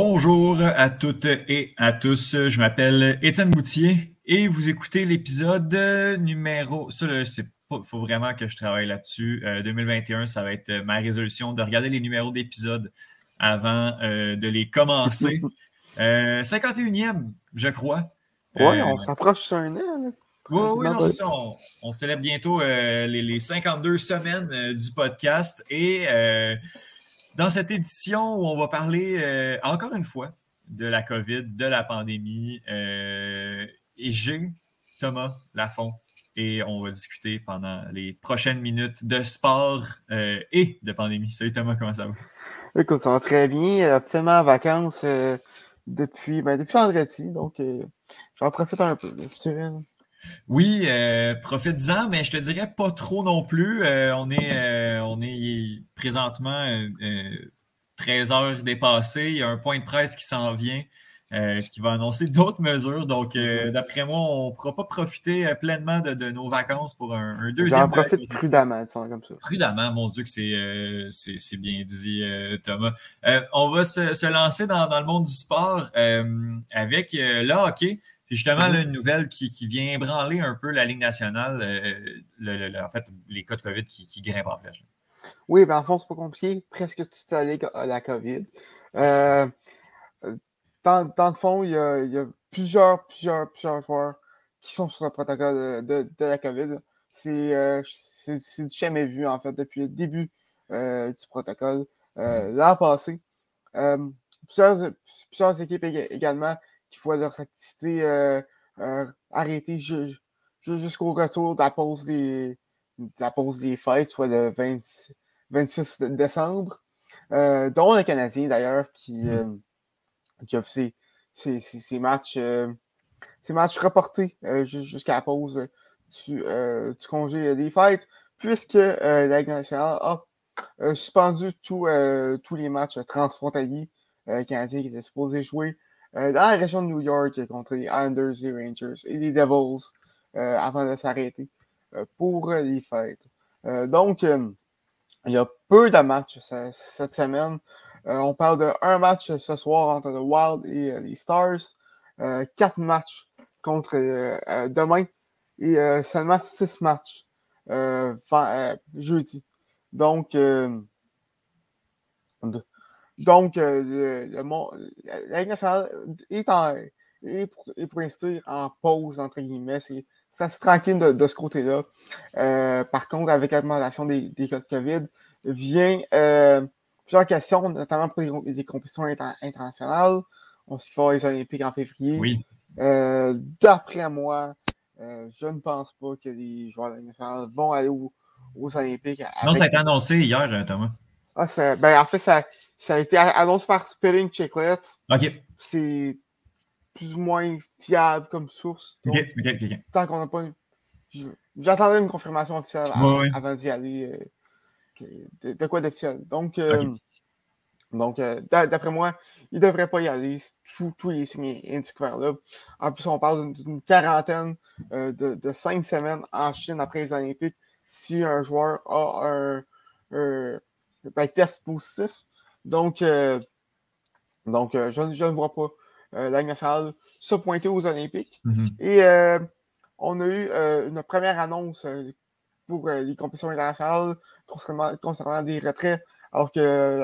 Bonjour à toutes et à tous. Je m'appelle Étienne Boutier et vous écoutez l'épisode numéro. Ça, il faut vraiment que je travaille là-dessus. 2021, euh, ça va être ma résolution de regarder les numéros d'épisodes avant euh, de les commencer. 51e, euh, je crois. Oui, on s'approche sur un an. Oui, oui, non, c'est ça. On, célèbre bientôt les, 52 semaines du podcast. Et dans cette édition où on va parler encore une fois de la COVID, de la pandémie, et j'ai Thomas Lafont et on va discuter pendant les prochaines minutes de sport euh, et de pandémie. Salut Thomas, comment ça va? Écoute, ça va très bien. Absolument en vacances euh, depuis, ben, depuis vendredi, donc euh, j'en profite un peu, je Oui, profite-en, mais je te dirais pas trop non plus. on, est, on est présentement 13 heures dépassées. Il y a un point de presse qui s'en vient. Euh, qui va annoncer d'autres mesures. Donc, euh, mm-hmm. d'après moi, on ne pourra pas profiter euh, pleinement de, nos vacances pour un, deuxième. J'en profite prudemment, comme ça. Prudemment, mon Dieu, que c'est bien dit, Thomas. on va se, lancer dans, le monde du sport avec le hockey. C'est justement mm-hmm. une nouvelle qui, vient branler un peu la Ligue nationale, en fait, les cas de COVID qui, grimpent en flèche. Oui, ben en fond, c'est pas compliqué. Presque toute la Ligue a la COVID. Euh, dans, le fond, il y, a, plusieurs, plusieurs, plusieurs joueurs qui sont sur le protocole de, la COVID. Euh, c'est du jamais vu, en fait, depuis le début euh, du protocole. Euh, l'an passé, plusieurs, équipes également qui voient leurs activités arrêtées jusqu'au retour de la pause des, la pause des fêtes, soit le 26 décembre, dont le Canadien d'ailleurs, qui, qui a fait ses, matchs, euh, matchs reportés euh, jusqu'à la pause du, euh, du, congé des fêtes, puisque la nationale a suspendu tous les matchs transfrontaliers canadiens qui étaient supposés jouer dans la région de New York contre les Islanders, les Rangers et les Devils avant de s'arrêter pour les fêtes. donc, il y a peu de matchs cette semaine. Euh, on parle d'un match ce soir entre le Wild et euh, les Stars. Euh, quatre matchs contre demain et seulement six matchs jeudi. Donc, donc le, la Ligue nationale est, en, est pour, pour l'instant en pause, entre guillemets. C'est assez tranquille de, ce côté-là. par contre, avec l'augmentation des, des cas de COVID, vient plusieurs questions, notamment pour les, compétitions internationales. On qu'il va les Olympiques en février. Oui. Euh, d'après moi, euh, je ne pense pas que les joueurs nationaux vont aller aux, Olympiques. Non, ça a été annoncé hier, euh, Thomas. Ah, ben, en fait, ça, ça, a été annoncé par Spelling Chiclet. OK. C'est plus ou moins fiable comme source. OK, OK, OK. Tant qu'on n'a pas. J'attendais une confirmation officielle avant, d'y aller de, quoi d'officiel. Donc, euh, donc euh, d'après moi, il ne devrait pas y aller. Tous les signes indiquent vers là. En plus, on parle d'une quarantaine euh, de, cinq semaines en Chine après les Olympiques si un joueur a un, ben, test positif. Donc, donc je, je, ne vois pas la nationale se pointer aux Olympiques. Mm-hmm. Et on a eu une première annonce pour euh, les compétitions internationales concernant, des retraits, alors que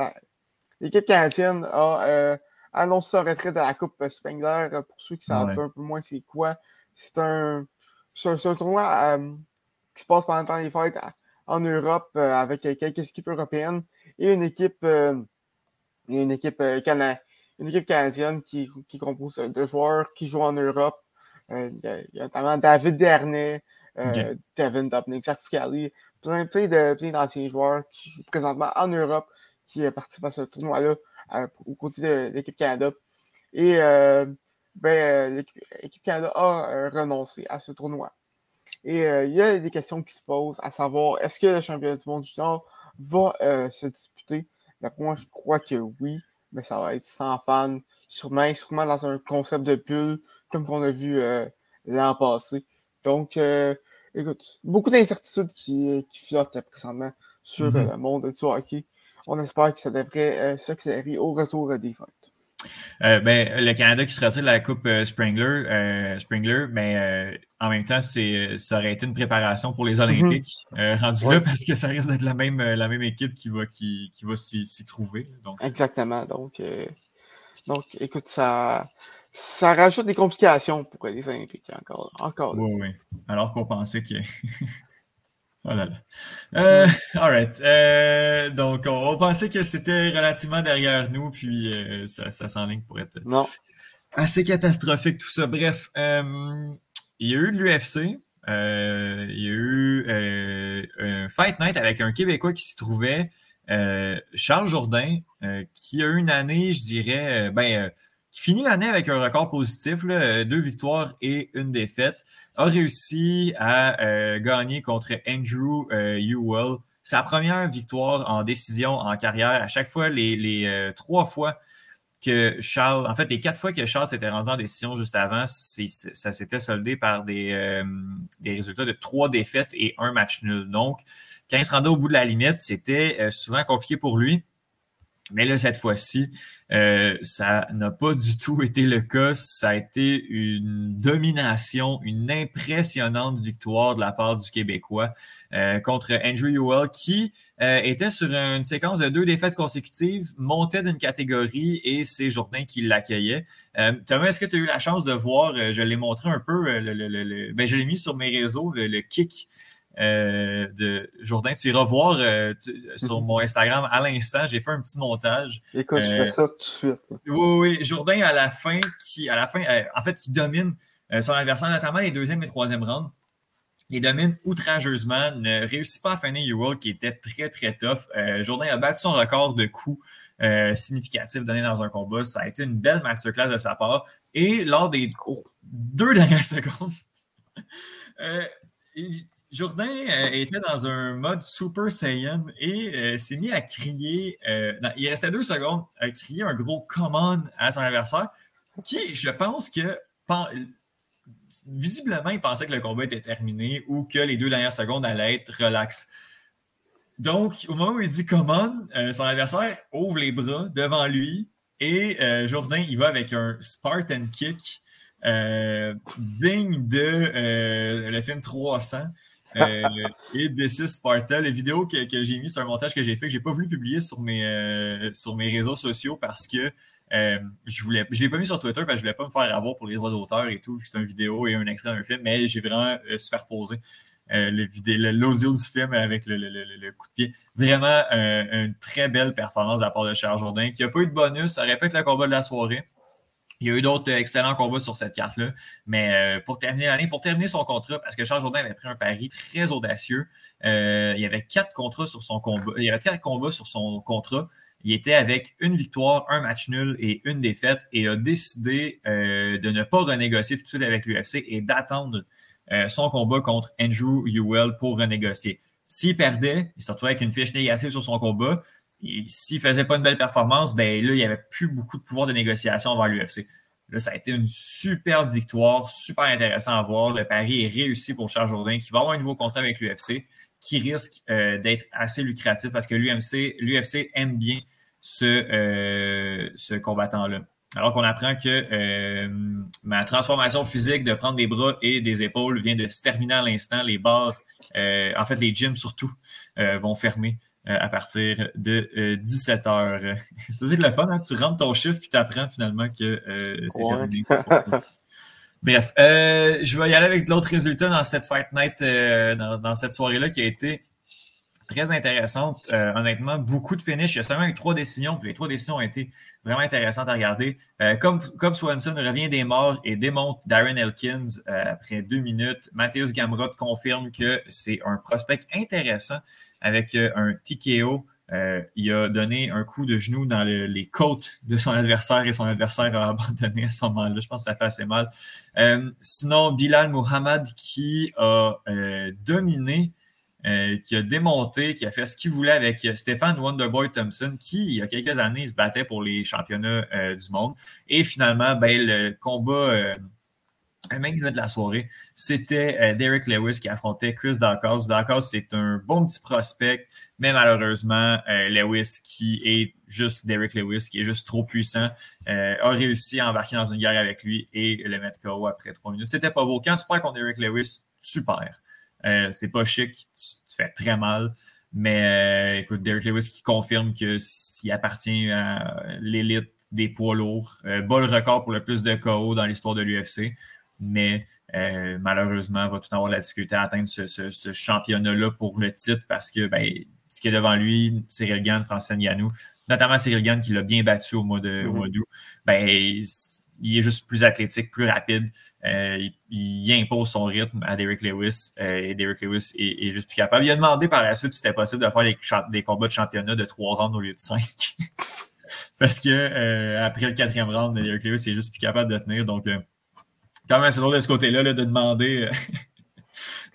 l'équipe canadienne a euh, annoncé son retrait de la Coupe Spengler. Euh, pour ceux qui savent un peu moins c'est quoi, c'est un, un, tournoi qui se passe pendant le temps des fêtes en Europe avec quelques équipes européennes et une équipe, une équipe, une équipe canadienne qui, qui compose de joueurs qui jouent en Europe. il, y a, notamment David Dernay, euh, Devin Dubnik, Zach Fucali, plein, plein d'anciens joueurs qui jouent présentement en Europe qui participent à ce tournoi-là euh, au côté de l'équipe Canada. Et euh, ben, l'équipe Canada a renoncé à ce tournoi. Et il y a des questions qui se posent, à savoir, est-ce que le championnat du monde junior va se disputer? Moi, je crois que oui, mais ça va être sans fans, sûrement, sûrement dans un concept de pull, comme qu'on a vu l'an passé. Donc, euh, écoute, beaucoup d'incertitudes qui, qui flottent présentement sur mm-hmm. le monde du hockey. On espère que ça devrait euh, s'accélérer au retour des fêtes. Euh, ben, le Canada qui se retire de la Coupe euh, Springler, euh, Springler mais en même temps, c'est, ça aurait été une préparation pour les Olympiques mm rendu là parce que ça risque d'être la même, la même équipe qui va, qui, qui va s'y, trouver. Donc. Exactement. Donc, donc, écoute, ça, ça rajoute des complications pour les Olympiques encore. encore oui, oui. Alors qu'on pensait que. Oh là là. Euh, all right. Euh, donc, on, pensait que c'était relativement derrière nous, puis euh, ça, ça s'enligne pour être assez catastrophique, tout ça. Bref, il y a eu de l'UFC. il y a eu un Fight Night avec un Québécois qui s'y trouvait, Charles Jourdain, qui a eu une année, je dirais, ben, qui finit l'année avec un record positif, là, deux victoires et une défaite, a réussi à euh, gagner contre Andrew euh, Ewell. Sa première victoire en décision en carrière. À chaque fois, les, euh, trois fois que Charles, en fait, les quatre fois que Charles s'était rendu en décision juste avant, ça s'était soldé par des, des résultats de trois défaites et un match nul. Donc, quand il se rendait au bout de la limite, c'était souvent compliqué pour lui. Mais là, cette fois-ci, euh, ça n'a pas du tout été le cas. Ça a été une domination, une impressionnante victoire de la part du Québécois euh, contre Andrew Ewell, qui euh, était sur une séquence de deux défaites consécutives, montait d'une catégorie et c'est Jourdain qui l'accueillait. Thomas, est-ce que tu as eu la chance de voir, je l'ai montré un peu, le, ben, je l'ai mis sur mes réseaux, le kick euh, de Jourdain. Tu iras voir euh, sur mon Instagram à l'instant. J'ai fait un petit montage. Écoute, je fais ça tout de suite. Oui, oui. Jourdain, à la fin, qui, à la fin, euh, en fait, qui domine son adversaire, notamment les deuxième et troisième rounds. Il domine outrageusement, ne réussit pas à finir World qui était très, très tough. Jourdain a battu son record de coups significatifs donnés dans un combat. Ça a été une belle masterclass de sa part. Et lors des deux dernières secondes, Jourdain euh, était dans un mode Super Saiyan et euh, s'est mis à crier, euh, il restait deux secondes, à crier un gros command à son adversaire, qui, je pense que, visiblement, il pensait que le combat était terminé ou que les deux dernières secondes allaient être relax. Donc, au moment où il dit command, son adversaire ouvre les bras devant lui et Jourdain, il va avec un Spartan kick digne de le film 300. Euh, et D6 Sparta, les vidéos que, j'ai mis sur un montage que j'ai fait, que j'ai pas voulu publier sur mes, euh, sur mes réseaux sociaux parce que euh, je voulais, je l'ai pas mis sur Twitter parce que je voulais pas me faire avoir pour les droits d'auteur et tout, vu que c'est une vidéo et un extrait d'un film, mais j'ai vraiment superposé l'audio du film avec le, coup de pied. Vraiment une très belle performance de la part de Charles Jourdain, qui a pas eu de bonus, ça répète le combat de la soirée. Il y a eu d'autres euh, excellents combats sur cette carte-là. Mais euh, pour terminer l'année, pour terminer son contrat, parce que Charles Jourdain avait pris un pari très audacieux, euh, il y avait quatre contrats sur son combat. Il y avait quatre combats sur son contrat. Il était avec une victoire, un match nul et une défaite et a décidé de ne pas renégocier tout de suite avec l'UFC et d'attendre son combat contre Andrew Ewell pour renégocier. S'il perdait, il se retrouvait avec une fiche négative sur son combat s'il faisait pas une belle performance, ben là, il n'y avait plus beaucoup de pouvoir de négociation envers l'UFC. Là, ça a été une superbe victoire, super intéressant à voir. Le pari est réussi pour Charles Jourdain, qui va avoir un nouveau contrat avec l'UFC, qui risque euh, d'être assez lucratif parce que l'UFC aime bien ce, euh, ce combattant-là. Alors qu'on apprend que euh, ma transformation physique de prendre des bras et des épaules vient de se terminer à l'instant. Les bars, en fait, les gyms surtout, vont fermer euh, à partir de 17h. Euh, c'est aussi le fun, hein? tu rentres ton chiffre puis tu apprends finalement que euh, c'est terminé. Bref, je vais y aller avec l'autre résultat dans cette Fight Night, dans, cette soirée-là qui a été très intéressante. honnêtement, beaucoup de finish. Il y a seulement eu trois décisions, puis les trois décisions ont été vraiment intéressantes à regarder. comme, comme Swanson revient des morts et démonte Darren Elkins après deux minutes, Matthews Gamrot confirme que c'est un prospect intéressant avec euh, un TKO. Euh, il a donné un coup de genou dans les côtes de son adversaire et son adversaire a abandonné à ce moment-là. Je pense que ça fait assez mal. Euh, sinon, Bilal Muhammad qui a dominé, qui a démonté, qui a fait ce qu'il voulait avec Stéphane Wonderboy Thompson, qui, il y a quelques années, se battait pour les championnats du monde. Et finalement, ben, le combat même de la soirée, c'était euh, Derek Lewis qui affrontait Chris Dawkins. Dawkins, c'est un bon petit prospect, mais malheureusement, euh, Lewis, qui est juste Derek Lewis, qui est juste trop puissant, euh, a réussi à embarquer dans une guerre avec lui et le mettre KO après trois minutes. C'était pas beau. Quand tu perds contre Derek Lewis, super. c'est pas chic, tu, fais très mal. Mais écoute, Derek Lewis qui confirme qu'il appartient à l'élite des poids lourds, bat le record pour le plus de KO dans l'histoire de l'UFC mais euh, malheureusement, va tout avoir la difficulté à atteindre ce, championnat-là pour le titre parce que ben, ce qui est devant lui, Cyril Gann, Francis Ngannou, notamment Cyril Gann qui l'a bien battu au mois mm-hmm. d'août, ben, il est juste plus athlétique, plus rapide. Euh, il, impose son rythme à Derek Lewis euh, et Derek Lewis est, juste plus capable. Il a demandé par la suite si c'était possible de faire des, combats de championnat de trois rounds au lieu de cinq. Parce que après le quatrième round, Derek Lewis est juste plus capable de tenir. Donc, quand même c'est drôle de ce côté-là de demander, euh,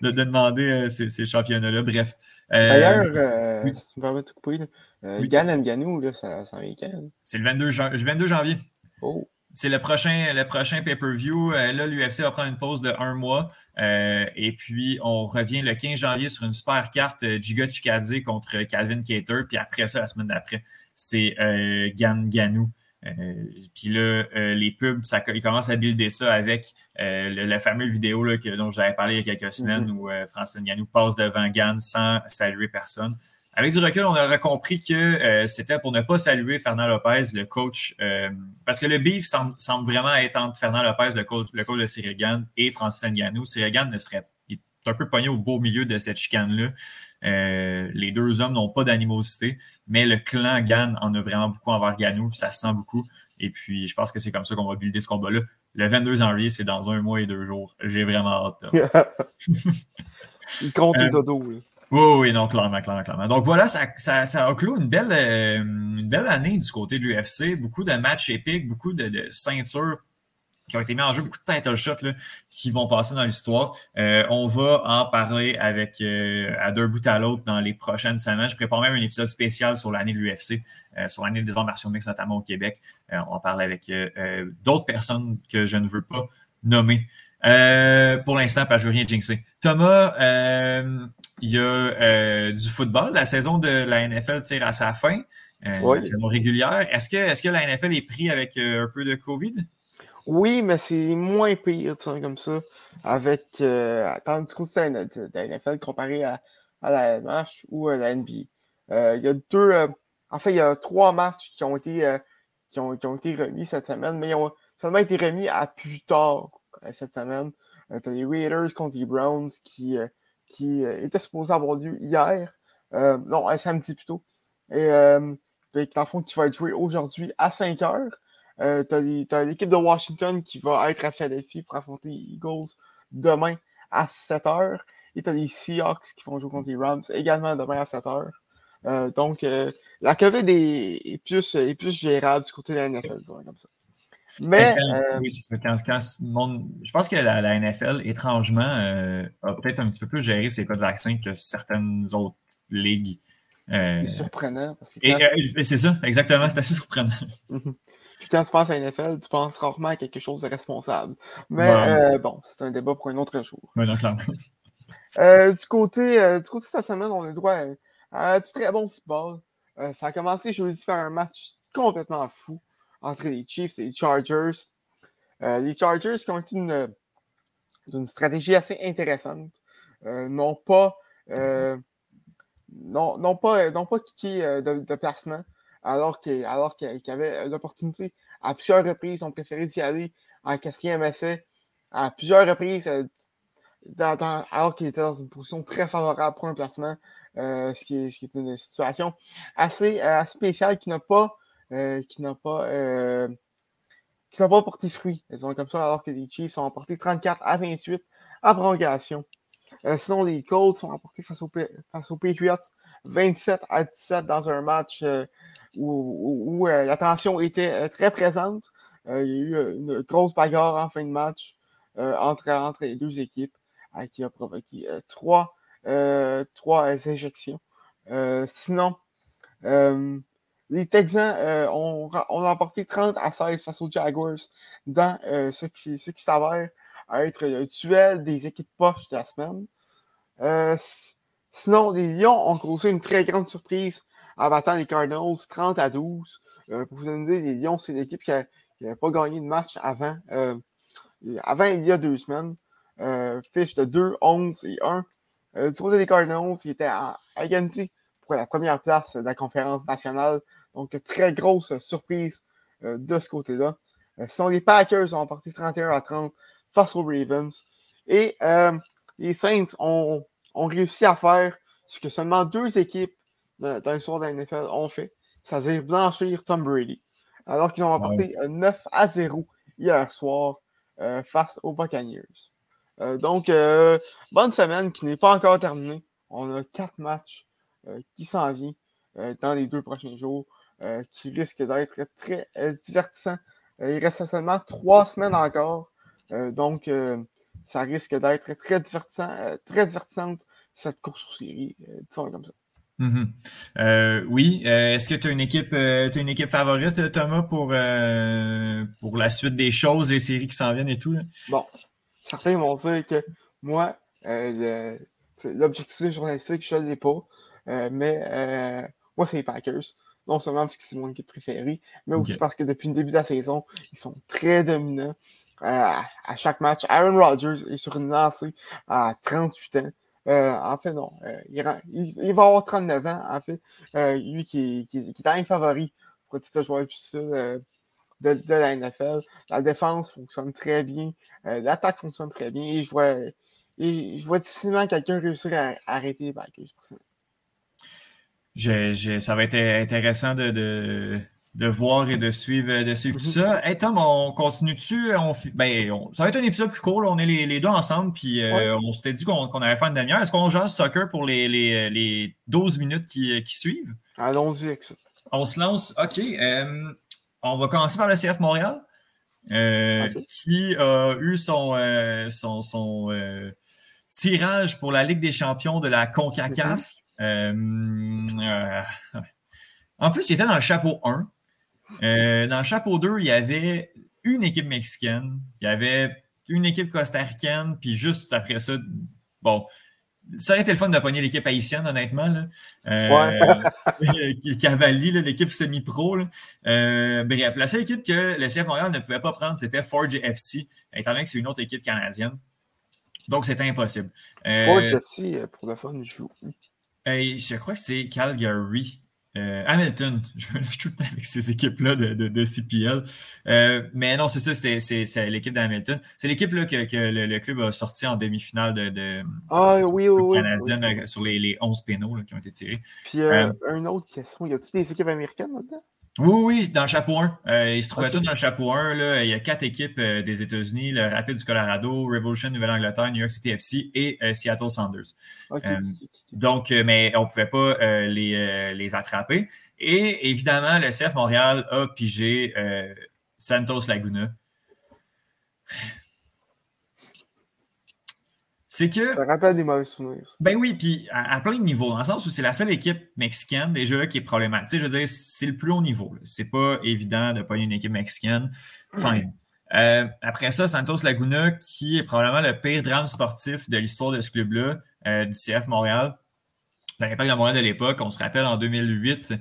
de, demander euh, ces, championnats-là. Bref. Euh, D'ailleurs, si tu me permets de couper, là, Gan Ganou, là, ça, ça vient quand? C'est le 22, 22 janvier. Oh. C'est le prochain, le prochain pay-per-view. là, l'UFC va prendre une pause de un mois. et puis, on revient le 15 janvier sur une super carte Giga Chikadze contre Calvin Cater. Puis après ça, la semaine d'après, c'est Gan Ganou euh, puis là, euh, les pubs, ça, ils commencent à builder ça avec euh, le, la fameuse vidéo là, que, dont j'avais parlé il y a quelques semaines mm-hmm. où Francine Ganou passe devant Gann sans saluer personne. Avec du recul, on aurait compris que c'était pour ne pas saluer Fernand Lopez, le coach, parce que le beef semble, vraiment être entre Fernand Lopez, le coach, le coach de Cyril Gann, et Francis Ngannou. Cyril Gann ne serait un peu pogné au beau milieu de cette chicane-là. Euh, les deux hommes n'ont pas d'animosité, mais le clan Gann en a vraiment beaucoup envers Ganou, ça se sent beaucoup. Et puis, je pense que c'est comme ça qu'on va builder ce combat-là. Le 22 janvier, c'est dans un mois et deux jours. J'ai vraiment hâte. Il compte les dodos. Oui, oui, non, clairement, clairement, clairement. Donc voilà, ça, ça, ça a clos une belle, euh, une belle année du côté de l'UFC. Beaucoup de matchs épiques, beaucoup de, de ceintures qui ont été mis en jeu, beaucoup de title shots là, qui vont passer dans l'histoire. Euh, on va en parler avec euh, à deux bouts à l'autre dans les prochaines semaines. Je prépare même un épisode spécial sur l'année de l'UFC, euh, sur l'année des arts martiaux mixtes, notamment au Québec. on va parler avec d'autres personnes que je ne veux pas nommer. pour l'instant, pas je veux rien jinxer. Thomas, il y a du football. La saison de la NFL tire à sa fin. La saison régulière. Est-ce que, est-ce que la NFL est pris avec un peu de COVID? Oui, mais c'est moins pire, comme ça, avec euh, du coup de la NFL comparé à, la MH ou à la NBA. Euh, il y a deux, euh, en fait, il y a trois matchs qui ont été, euh, qui ont, qui, ont, été remis cette semaine, mais ils ont seulement été remis à plus tard cette semaine. T'as les Raiders contre les Browns qui, qui étaient supposés avoir lieu hier, non, un samedi plutôt. Et dans le fond, qui va être joué aujourd'hui à 5 heures. Euh, t'as l'équipe de Washington qui va être à Philadelphie pour affronter les Eagles demain à 7h. Et t'as les Seahawks qui vont jouer contre les Rams également demain à 7h. Euh, donc, euh, la COVID est, plus, est plus gérable du côté de la NFL, comme ça. Mais. oui, c'est ça. je pense que la, NFL, étrangement, a peut-être un petit peu plus géré ses cas de vaccin que certaines autres ligues. c'est surprenant. c'est ça, exactement, c'est assez surprenant. Puis quand tu penses à NFL, tu penses rarement à quelque chose de responsable. Mais euh, bon, c'est un débat pour un autre jour. Euh, du, côté, euh, du côté de cette semaine, on a le droit à, du très bon football. ça a commencé jeudi par un match complètement fou entre les Chiefs et les Chargers. les Chargers qui ont été une, une stratégie assez intéressante. n'ont pas, non, pas, non pas kické de, de placement alors qu'il alors avait l'opportunité. À plusieurs reprises, on préférait d'y aller en quatrième essai. À plusieurs reprises, euh, alors qu'il était dans une position très favorable pour un placement, euh, ce, qui est, une situation assez, euh, spéciale qui n'a pas, qui n'a pas, pas porté fruit. Ils ont comme ça, alors que les Chiefs ont emporté 34 à 28 à prolongation. sinon, les Colts sont emportés face, face aux Patriots 27 à 17 dans un match où, euh, la tension était euh, très présente. Euh, il y a eu une grosse bagarre en fin de match entre, entre les deux équipes qui a provoqué trois, trois éjections. sinon, les Texans ont, ont, remporté 30 à 16 face aux Jaguars dans ce qui, ce qui s'avère être le duel des équipes poches de la semaine. sinon, les Lions ont causé une très grande surprise en battant les Cardinals 30 à 12. pour vous donner les Lions, c'est l'équipe qui n'avait pas gagné de match avant, avant il y a deux semaines. fiche de 2, 11 et 1. du côté des Cardinals, ils étaient à égalité pour la première place de la conférence nationale. Donc, très grosse surprise de ce côté-là. Ce sont les Packers ont emporté 31 à 30 face aux Ravens. Et euh, les Saints ont, réussi à faire ce que seulement deux équipes dans, l'histoire de la NFL ont fait, c'est-à-dire blanchir Tom Brady. Alors qu'ils ont emporté 9 à 0 hier soir euh, face aux Buccaneers. Euh, donc, bonne semaine qui n'est pas encore terminée. On a quatre matchs qui s'en viennent dans les deux prochains jours qui risquent d'être très divertissants euh, il reste seulement trois semaines encore. Euh, donc, euh, ça risque d'être très divertissant, très divertissante, cette course aux séries, disons comme ça. Mm-hmm. oui. Est-ce que tu as une équipe, une équipe favorite, Thomas, pour, pour la suite des choses, les séries qui s'en viennent et tout? Bon, certains vont dire que moi, l'objectif journalistique, je ne l'ai pas. mais moi, c'est les Packers non seulement parce que c'est mon équipe préférée, mais aussi parce que depuis le début de la saison, ils sont très dominants euh, à chaque match. Aaron Rodgers est sur une lancée à 38 ans. Euh, en fait, non. Euh, il, va avoir 39 ans, en fait. lui qui, est un favori pour le joueur de, de, la NFL. La défense fonctionne très bien. L'attaque fonctionne très bien. Et je vois, je vois difficilement quelqu'un réussir à, arrêter les personnellement ça va être intéressant de, voir et de suivre, de suivre tout mhm. ça. Hey Tom, on continue dessus. On, ben, ça va être un épisode plus court. On est les, deux ensemble, puis euh, on s'était dit qu'on allait faire une demi-heure. Est-ce qu'on jase soccer pour les, les, 12 minutes qui, suivent? Allons-y avec ça. On se lance. OK. Euh, on va commencer par le CF Montréal, euh, qui a eu son, son, son tirage pour la Ligue des champions de la CONCACAF. Mhm. Euh, euh, en plus, il était dans le chapeau 1. Euh, dans le chapeau 2, il y avait une équipe mexicaine, il y avait une équipe costaricaine, puis juste après ça, bon, ça aurait été le fun de pogner l'équipe haïtienne, honnêtement. Là. Cavalli, l'équipe semi-pro. bref, la seule équipe que le CF Montréal ne pouvait pas prendre, c'était Forge FC, étant donné que c'est une autre équipe canadienne. Donc, c'était impossible. Forge FC, pour la fun, joue je crois que c'est Calgary. Euh, Hamilton, je suis tout le temps avec ces équipes-là de, de, CPL. Euh, mais non, c'est ça, c'est l'équipe d'Hamilton. C'est l'équipe que, que le, club a sorti en demi-finale de, de, ah, oui, oui, canadienne euh, sur les, les 11 pénaux qui ont été tirés. Puis, euh, une autre question, y a-t-il des équipes américaines là-dedans? Oui, oui, dans le chapeau 1. Euh, il se trouvait tout dans le chapeau 1. Là. Il y a quatre équipes euh, des États-Unis, le Rapid du Colorado, Revolution Nouvelle-Angleterre, New York City FC et euh, Seattle Sounders. donc, mais on ne pouvait pas les, les, attraper. Et évidemment, le CF Montréal a pigé Santos Laguna. C'est que. Ça rappelle des mauvais souvenirs. Ben oui, puis à, plein de niveaux, dans le sens où c'est la seule équipe mexicaine déjà qui est problématique. Je veux dire, c'est le plus haut niveau. C'est pas évident de pas une équipe mexicaine. Fine. Euh, après ça, Santos Laguna, qui est probablement le pire drame sportif de l'histoire de ce club-là, euh, du CF Montréal. L'impact de Montréal de l'époque, on se rappelle en 2008,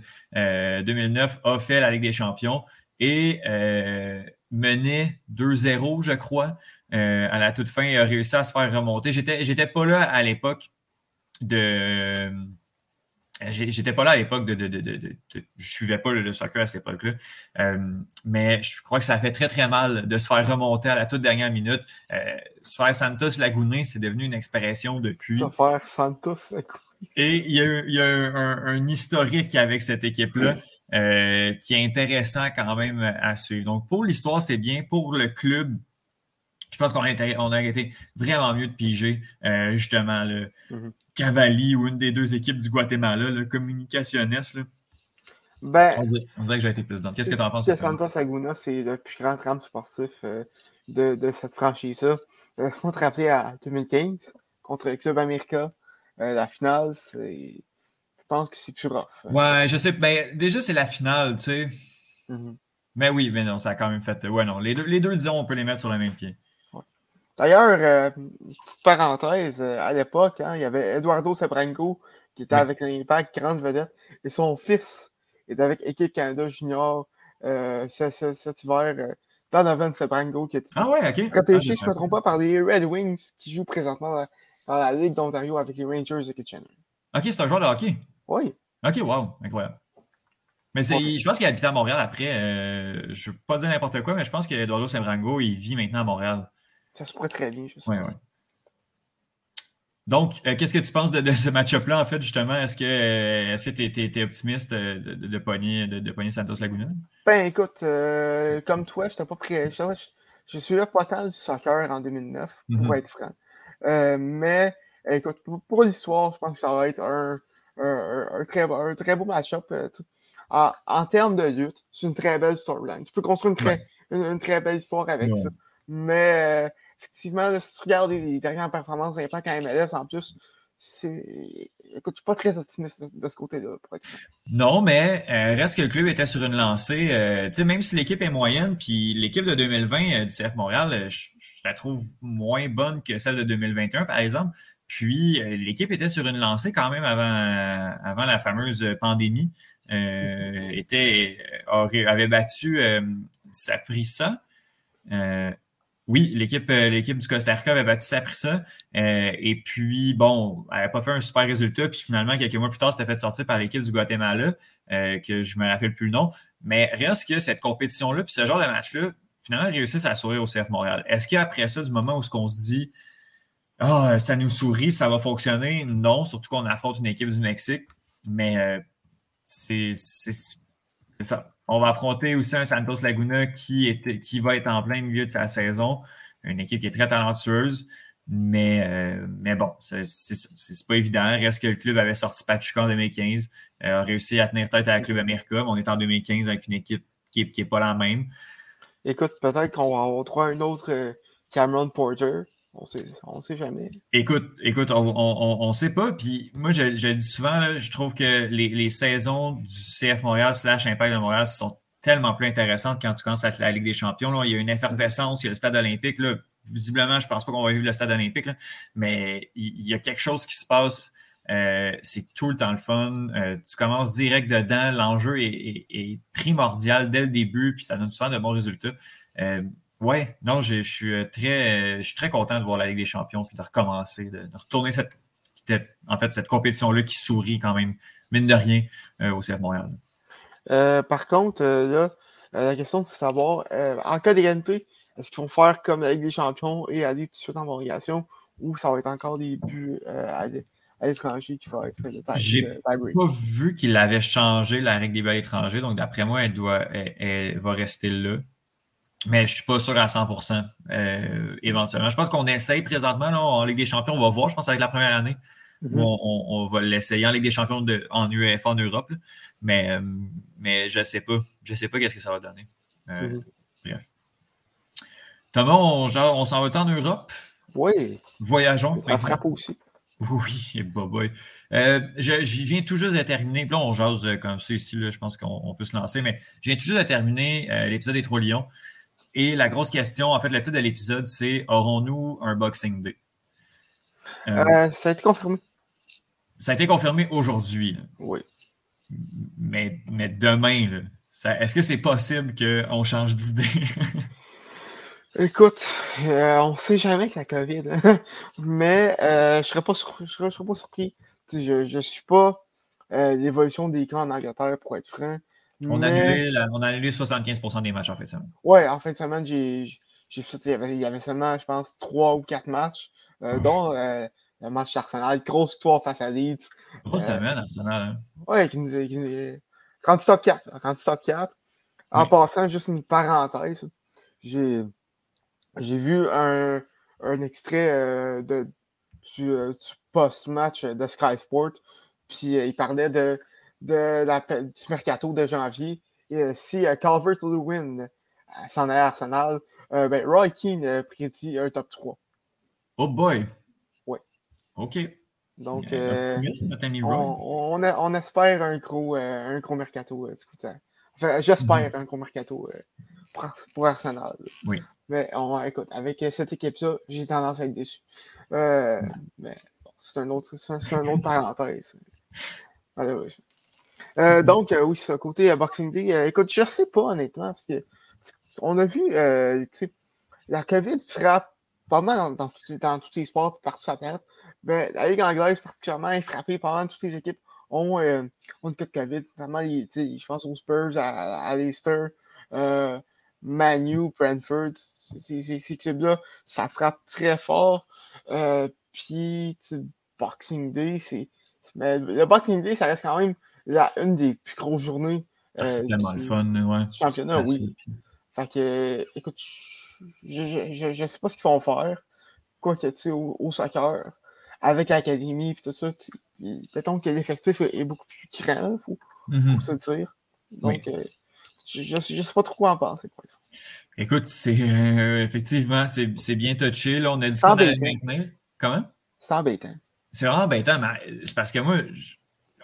2009, euh, a fait la Ligue des Champions et menait 2-0, je crois. Euh, à la toute fin, il a réussi à se faire remonter. J'étais, j'étais pas là à l'époque de. Euh, j'étais pas là à l'époque de, de, Je suivais pas le, soccer à cette époque-là. Euh, mais je crois que ça fait très, très mal de se faire remonter à la toute dernière minute. se faire Santos Lagouné, c'est devenu une expression depuis. Se faire Santos Et il y a, il y a un, un, historique avec cette équipe-là. qui est intéressant quand même à suivre. Donc, pour l'histoire, c'est bien. Pour le club, je pense qu'on a, été, on a été vraiment mieux de piger, euh, justement, le mm Cavalli ou une des deux équipes du Guatemala, le Communicaciones. Là. Ben, on, dirait, que j'ai été plus dans. Qu'est-ce que tu en penses? Santos Laguna, c'est le plus grand trame sportif euh, de, de, cette franchise-là. Laisse-moi te rappeler à 2015 contre le Club America. Euh, la finale, c'est. Je pense que c'est plus rough. Ouais, je sais. Ben, déjà, c'est la finale, tu sais. Mm-hmm. Mais oui, mais non, ça a quand même fait. Ouais, non. Les deux, les deux disons, on peut les mettre sur le même pied. D'ailleurs, euh, petite parenthèse, euh, à l'époque, hein, il y avait Eduardo Sabranco qui était avec l'Impact, grande vedette, et son fils est avec Équipe Canada Junior euh, cet hiver. Euh, Donovan Sabrango qui est ah ouais, okay. repêché, ah, je ne me trompe pas, par les Red Wings qui jouent présentement dans, la Ligue d'Ontario avec les Rangers de Kitchener. Ok, c'est un joueur de hockey. Oui. Ok, wow, incroyable. Mais je pense qu'il habite à Montréal après. je ne veux pas dire n'importe quoi, mais je pense qu'Eduardo Sabrango, il vit maintenant à Montréal. Ça se pourrait très bien, je sais. Oui, oui. Donc, euh, qu'est-ce que tu penses de, ce match-up-là, en fait, justement? Est-ce que euh, est-ce que tu es, optimiste de, de, de, pogner, de, Santos Laguna? Ben, écoute, euh, comme toi, je pas prêt. Je, je, suis là pas tant du soccer en 2009, pour mm-hmm. être franc. mais, écoute, pour, l'histoire, je pense que ça va être un, un, très, un très, beau match-up. En, en, termes de lutte, c'est une très belle storyline. Tu peux construire une très, une, très belle histoire avec ça. Mais effectivement, si tu regardes les, dernières performances d'Impact en MLS, en plus, c'est. Écoute, je suis pas très optimiste de, ce côté-là, pour être Non, mais euh, reste que le club était sur une lancée. Euh, tu sais, même si l'équipe est moyenne, puis l'équipe de 2020 euh, du CF Montréal, je, la trouve moins bonne que celle de 2021, par exemple. Puis l'équipe était sur une lancée quand même avant, avant la fameuse pandémie. était, avait battu Saprissa. Oui, l'équipe euh, l'équipe du Costa Rica avait battu ça. Euh, et puis, bon, elle n'avait pas fait un super résultat. Puis finalement, quelques mois plus tard, c'était fait sortir par l'équipe du Guatemala, euh, que je ne me rappelle plus le nom. Mais reste que cette compétition-là, puis ce genre de match-là, finalement, réussissent à sourire au CF Montréal. Est-ce qu'après ça, du moment où ce qu'on se dit Ah, ça nous sourit, ça va fonctionner? Non, surtout qu'on affronte une équipe du Mexique. Mais c'est ça on va affronter aussi un Santos Laguna qui, va être en plein milieu de sa saison. Une équipe qui est très talentueuse. Mais, euh, mais bon, c'est pas évident. Reste que le club avait sorti Pachuca en 2015, euh, a réussi à tenir tête à la Club America, mais on est en 2015 avec une équipe qui n'est pas la même. Écoute, peut-être qu'on va trouver un autre euh, Cameron Porter. On sait, ne sait jamais. Écoute, écoute, on ne sait pas. Puis moi, je, je dis souvent, je trouve que les, saisons du CF Montréal slash Impact de Montréal sont tellement plus intéressantes quand tu commences à la Ligue des Champions. Là. Il y a une effervescence, il y a le stade olympique. Là. Visiblement, je ne pense pas qu'on va vivre le stade olympique, mais il, y a quelque chose qui se passe. Euh, c'est tout le temps le fun. Euh, tu commences direct dedans. L'enjeu est, primordial dès le début, puis ça donne souvent de bons résultats. Euh, oui, non, je, suis euh, très, je suis très content de voir la Ligue des Champions puis de recommencer, de, retourner cette, en fait, cette compétition-là qui sourit quand même, mine de rien, euh, au CF Montréal. Euh, par contre, là, la question c'est de savoir, en cas d'égalité, est-ce qu'ils vont faire comme la Ligue des Champions et aller tout de suite en prolongation ou ça va être encore des buts à, l'étranger qui va être le J'ai pas vu qu'il avait changé la règle des buts à l'étranger, donc d'après moi, elle, doit, elle va rester là. Mais je ne suis pas sûr à 100% euh, éventuellement. Je pense qu'on essaye présentement là, en Ligue des Champions. On va voir, je pense, avec la première année. Mm-hmm. on, va l'essayer en Ligue des Champions de, en UEFA en Europe. Mais, euh, mais je ne sais pas. Je ne sais pas qu'est-ce que ça va donner. Euh, mm-hmm. Thomas, on, on s'en va en Europe? Oui. Voyageons. Ça frappe aussi. Oui, et boy. Euh, je, viens tout juste de terminer. Là, on jase comme ça ici. Là, je pense qu'on peut se lancer. Mais je viens tout juste de terminer l'épisode des Trois Lions. Et la grosse question, en fait, le titre de l'épisode, c'est Aurons-nous un Boxing Day? Euh, euh, ça a été confirmé. Ça a été confirmé aujourd'hui. Oui. Mais, mais demain, est-ce que c'est possible qu'on change d'idée? Écoute, euh, on ne sait jamais avec la COVID. Hein. mais je ne serais, pas surpris. Je ne suis pas l'évolution des camps en Angleterre, pour être franc. On, a annulé 75% des matchs en fait de semaine. Ouais, en fin de semaine, j'ai fait, il y, avait, seulement, je pense, 3 ou 4 matchs, euh, dont euh, le match d'Arsenal, grosse victoire face à Leeds. Grosse euh, semaine, Arsenal. Hein. Ouais, qui nous, quand tu top 4. Quand tu top 4. En passant, juste une parenthèse, j'ai vu un, un extrait de, du, du post-match de Sky Sport, puis il parlait de de la, du mercato de janvier. Et, euh, si euh, Calvert-Lewin euh, s'en est à Arsenal, ben, Roy Keane prédit un top 3. Oh boy! Oui. OK. Donc, on, on, espère un gros, un gros mercato du Enfin, j'espère mm-hmm. un gros mercato pour, pour, Arsenal. Oui. Mais on, écoute, avec cette équipe-là, j'ai tendance à être déçu. Euh, mais bon, c'est un autre, c'est un, autre parenthèse. Malheureusement. Euh, donc, euh, oui, c'est ça. Côté Boxing Day, écoute, je ne sais pas honnêtement, parce que on a vu, la COVID frappe pas mal dans, dans, tous, dans tous les sports partout sur la planète. Mais la Ligue anglaise, particulièrement, est frappée par toutes les équipes ont, euh, ont une cas de COVID. Notamment, je pense aux Spurs, à, à Leicester, euh, Manu, Brentford. Ces clubs-là, ça frappe très fort. Euh, puis, Boxing Day, c'est. Le Boxing Day, ça reste quand même la, une des plus grosses journées. Ah, c'est tellement le fun, ouais. Championnat, oui. Fait que, écoute, je ne sais pas ce qu'ils vont faire. Quoi que, tu sais, au, au, soccer, avec l'académie et tout ça, peut-être que l'effectif est beaucoup plus grand, il faut, mm-hmm. se dire. Donc, euh, je ne sais pas trop quoi en penser. Écoute, c'est euh, effectivement, c'est bien touché. Là, on a dit qu'on allait maintenir. Comment? C'est embêtant. C'est vraiment embêtant, mais c'est parce que moi,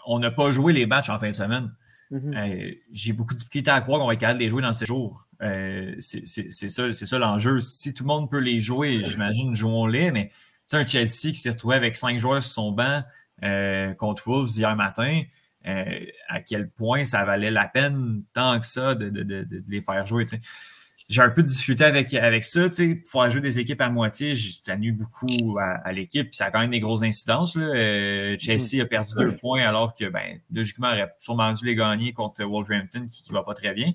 on n'a pas joué les matchs en fin de semaine. Mm-hmm. Euh, j'ai beaucoup de difficultés à croire qu'on va être capable de les jouer dans ces jours. c'est ça, ça l'enjeu. Si tout le monde peut les jouer, j'imagine, jouons-les, mais un Chelsea qui s'est retrouvé avec cinq joueurs sur son banc euh, contre Wolves hier matin, euh, à quel point ça valait la peine tant que ça de, les faire jouer. J'ai un peu discuté avec, avec ça. Pour faire jouer des équipes à moitié, ça nuit beaucoup à, l'équipe. Ça a quand même des grosses incidences. Euh, Chelsea a perdu deux points alors que ben, logiquement, aurait sûrement dû les gagner contre Wolverhampton qui ne va pas très bien.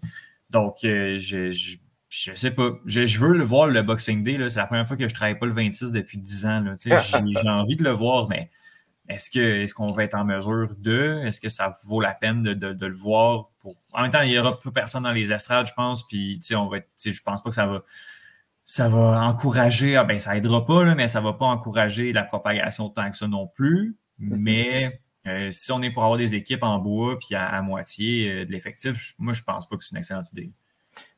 Donc, je je sais pas. Je, veux le voir le Boxing Day. C'est la première fois que je ne travaille pas le 26 depuis 10 ans. J'ai envie de le voir, mais est-ce que est-ce qu'on va être en mesure de? Est-ce que ça vaut la peine de, de, le voir? Pour... En même temps, il n'y aura plus personne dans les estrades, je pense. Puis on va je pense pas que ça va ça va encourager, ah ben ça aidera pas, là, mais ça va pas encourager la propagation tant que ça non plus. Mm-hmm. Mais euh, si on est pour avoir des équipes en bois puis à, moitié euh, de l'effectif, moi je pense pas que c'est une excellente idée.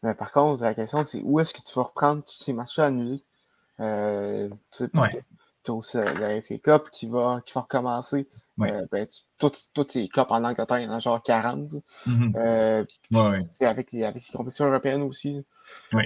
Mais par contre, la question, c'est où est-ce que tu vas reprendre tous ces matchs annulés? Euh, tu as aussi la FA Cup qui va, qui va recommencer. Euh, ben, toutes, toutes ces Cups en Angleterre, il y en a genre 40. Mm-hmm. euh, avec, avec les compétitions européennes aussi. Oui.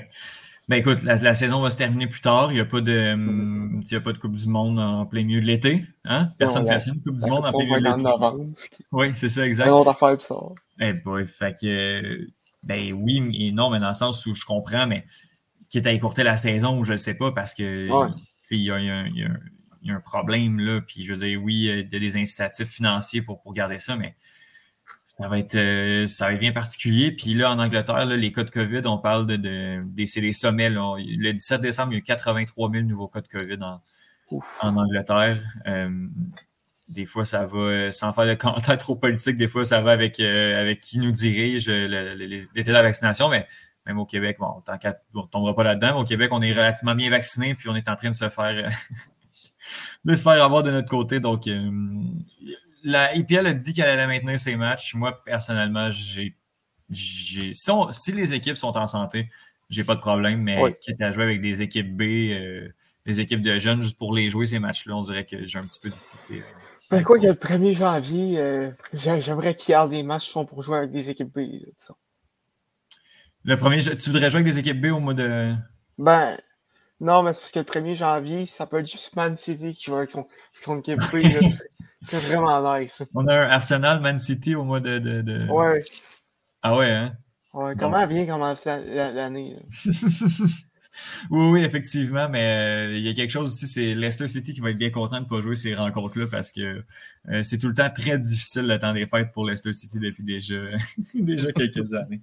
Ben écoute, la, saison va se terminer plus tard. Il n'y a, pas de, mm-hmm. il y a pas de Coupe du Monde en plein milieu de l'été. Hein? Personne ne fait ça, une Coupe du Monde en plein milieu de l'été. Oui, c'est ça, exact. Une autre affaire, ça. Eh boy, fait que ben oui et non, mais dans le sens où je comprends, mais qui est à écourter la saison, je ne sais pas, parce que il y, a, un problème là. Puis je veux dire, oui, il y a des incitatifs financiers pour, pour garder ça, mais ça va être euh, ça va être bien particulier. Puis là, en Angleterre, les cas de COVID, on parle de, de, c'est des sommets. Le 17 décembre, il y a eu 83 000 nouveaux cas de COVID en, en Angleterre. Euh, des fois, ça va, sans faire de commentaires trop politiques, des fois, ça va avec, euh, avec qui nous dirige l'été de la vaccination, mais même au Québec, bon, tant qu'on ne tombera pas là-dedans, au Québec, on est relativement bien vacciné, puis on est en train de se faire, de se faire avoir de notre côté. Donc, euh, la IPL a dit qu'elle allait maintenir ses matchs. Moi, personnellement, j'ai, si, si, les équipes sont en santé, j'ai pas de problème, mais qui est à jouer avec des équipes B, euh, des équipes de jeunes, juste pour les jouer, ces matchs-là, on dirait que j'ai un petit peu difficulté. Ben quoi que le 1er janvier, euh, j'aimerais qu'il y ait des matchs sont pour jouer avec des équipes B. le premier, tu voudrais jouer avec des équipes B au mois de. Ben, non, mais c'est parce que le 1er janvier, ça peut être juste Man City qui joue avec son, son équipe B. c'est vraiment nice. On a un Arsenal Man City au mois de. de, Ouais. Ah ouais, hein? Ouais, comment bien commencer l'année? oui, oui, effectivement, mais euh, il y a quelque chose aussi, c'est Leicester City qui va être bien content de ne pas jouer ces rencontres-là parce que euh, c'est tout le temps très difficile le temps des fêtes pour Leicester City depuis déjà, déjà quelques années.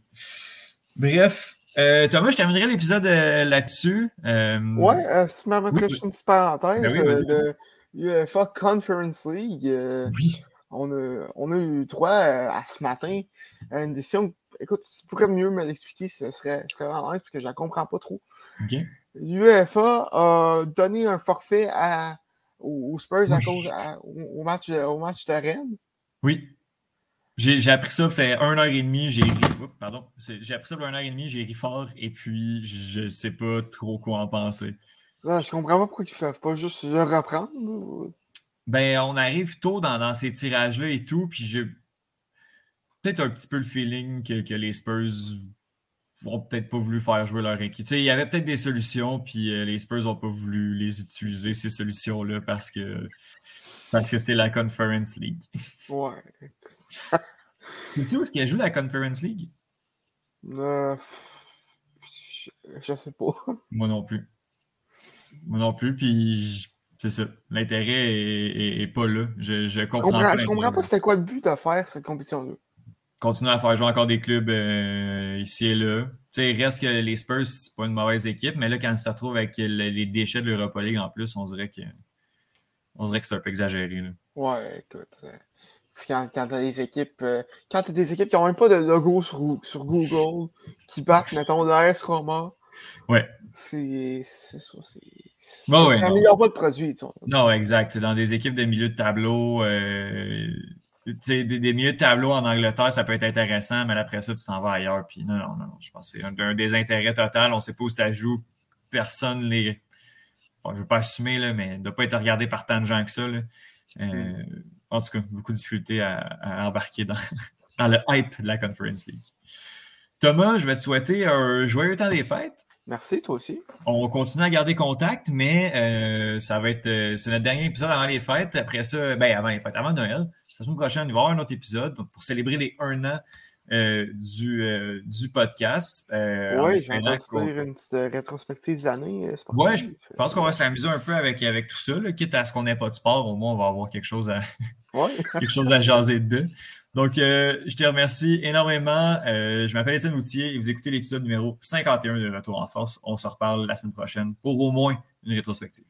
Bref, euh, Thomas, je terminerai l'épisode là-dessus. ouais, si ma oui, une petite parenthèse ben de UEFA Conference League. oui. On a, on a eu droit à ce matin une décision écoute, tu pourrais mieux me l'expliquer, ce serait, ce serait vraiment nice parce que je ne la comprends pas trop. L'UEFA a donné un forfait à, aux Spurs à cause au, match, au match de Rennes. Oui. J'ai appris ça fait un heure et demie, j'ai ri. pardon. J'ai appris ça fait un heure et demie, j'ai ri fort et puis je sais pas trop quoi en penser. Je comprends pas pourquoi ils ne peuvent pas juste le reprendre. Ben, on arrive tôt dans, dans ces tirages-là et tout, puis j'ai peut-être un petit peu le feeling que, que les Spurs n'ont peut-être pas voulu faire jouer leur équipe. il y avait peut-être des solutions, puis euh, les Spurs n'ont pas voulu les utiliser, ces solutions-là, parce que parce que c'est la Conference League. Ouais. Sais-tu où est-ce qu'il a joué la Conference League? Euh, je, sais pas. Moi non plus. Moi non plus, puis c'est ça. L'intérêt est, pas là. Je, je comprends, pas. Je comprends pas c'était quoi le but de faire cette compétition-là. Continuer à faire jouer encore des clubs euh, ici et là. Tu sais, il reste que les Spurs, c'est pas une mauvaise équipe, mais là, quand ça se retrouve avec les déchets de l'Europa League en plus, on dirait que on dirait que c'est un peu exagéré. Là. Ouais, écoute. Quand, quand t'as des équipes. Euh, quand t'as des équipes qui n'ont même pas de logo sur, sur Google, qui battent, mettons, l'AS Roma. Ouais. C'est ça, c'est. Bon, ouais, ça améliore pas le produit. Non, exact. Dans des équipes de milieu de tableau, euh, des, des, milieux de tableau en Angleterre, ça peut être intéressant, mais après ça, tu t'en vas ailleurs. Puis non, non, non, je pense que c'est un, un désintérêt total. On ne sait pas où ça joue. Personne les. Bon, je ne veux pas assumer, là, mais ne pas être regardé par tant de gens que ça. Là. Euh, mm. En tout cas, beaucoup de difficultés à, embarquer dans, dans, le hype de la Conference League. Thomas, je vais te souhaiter un joyeux temps des fêtes. Merci, toi aussi. On continue à garder contact, mais euh, ça va être euh, c'est notre dernier épisode avant les fêtes. Après ça, ben avant les fêtes, avant Noël. La semaine prochaine, il va y avoir un autre épisode pour célébrer les un an euh, du, du podcast. oui, je vais faire une petite rétrospective d'année. Oui, je pense qu'on va s'amuser un peu avec, avec tout ça. quitte à ce qu'on n'ait pas de sport, au moins on va avoir quelque chose à, quelque chose à jaser dedans. Donc, euh, je te remercie énormément. Euh, je m'appelle Étienne Moutier et vous écoutez l'épisode numéro 51 de Retour en force. On se reparle la semaine prochaine pour au moins une rétrospective.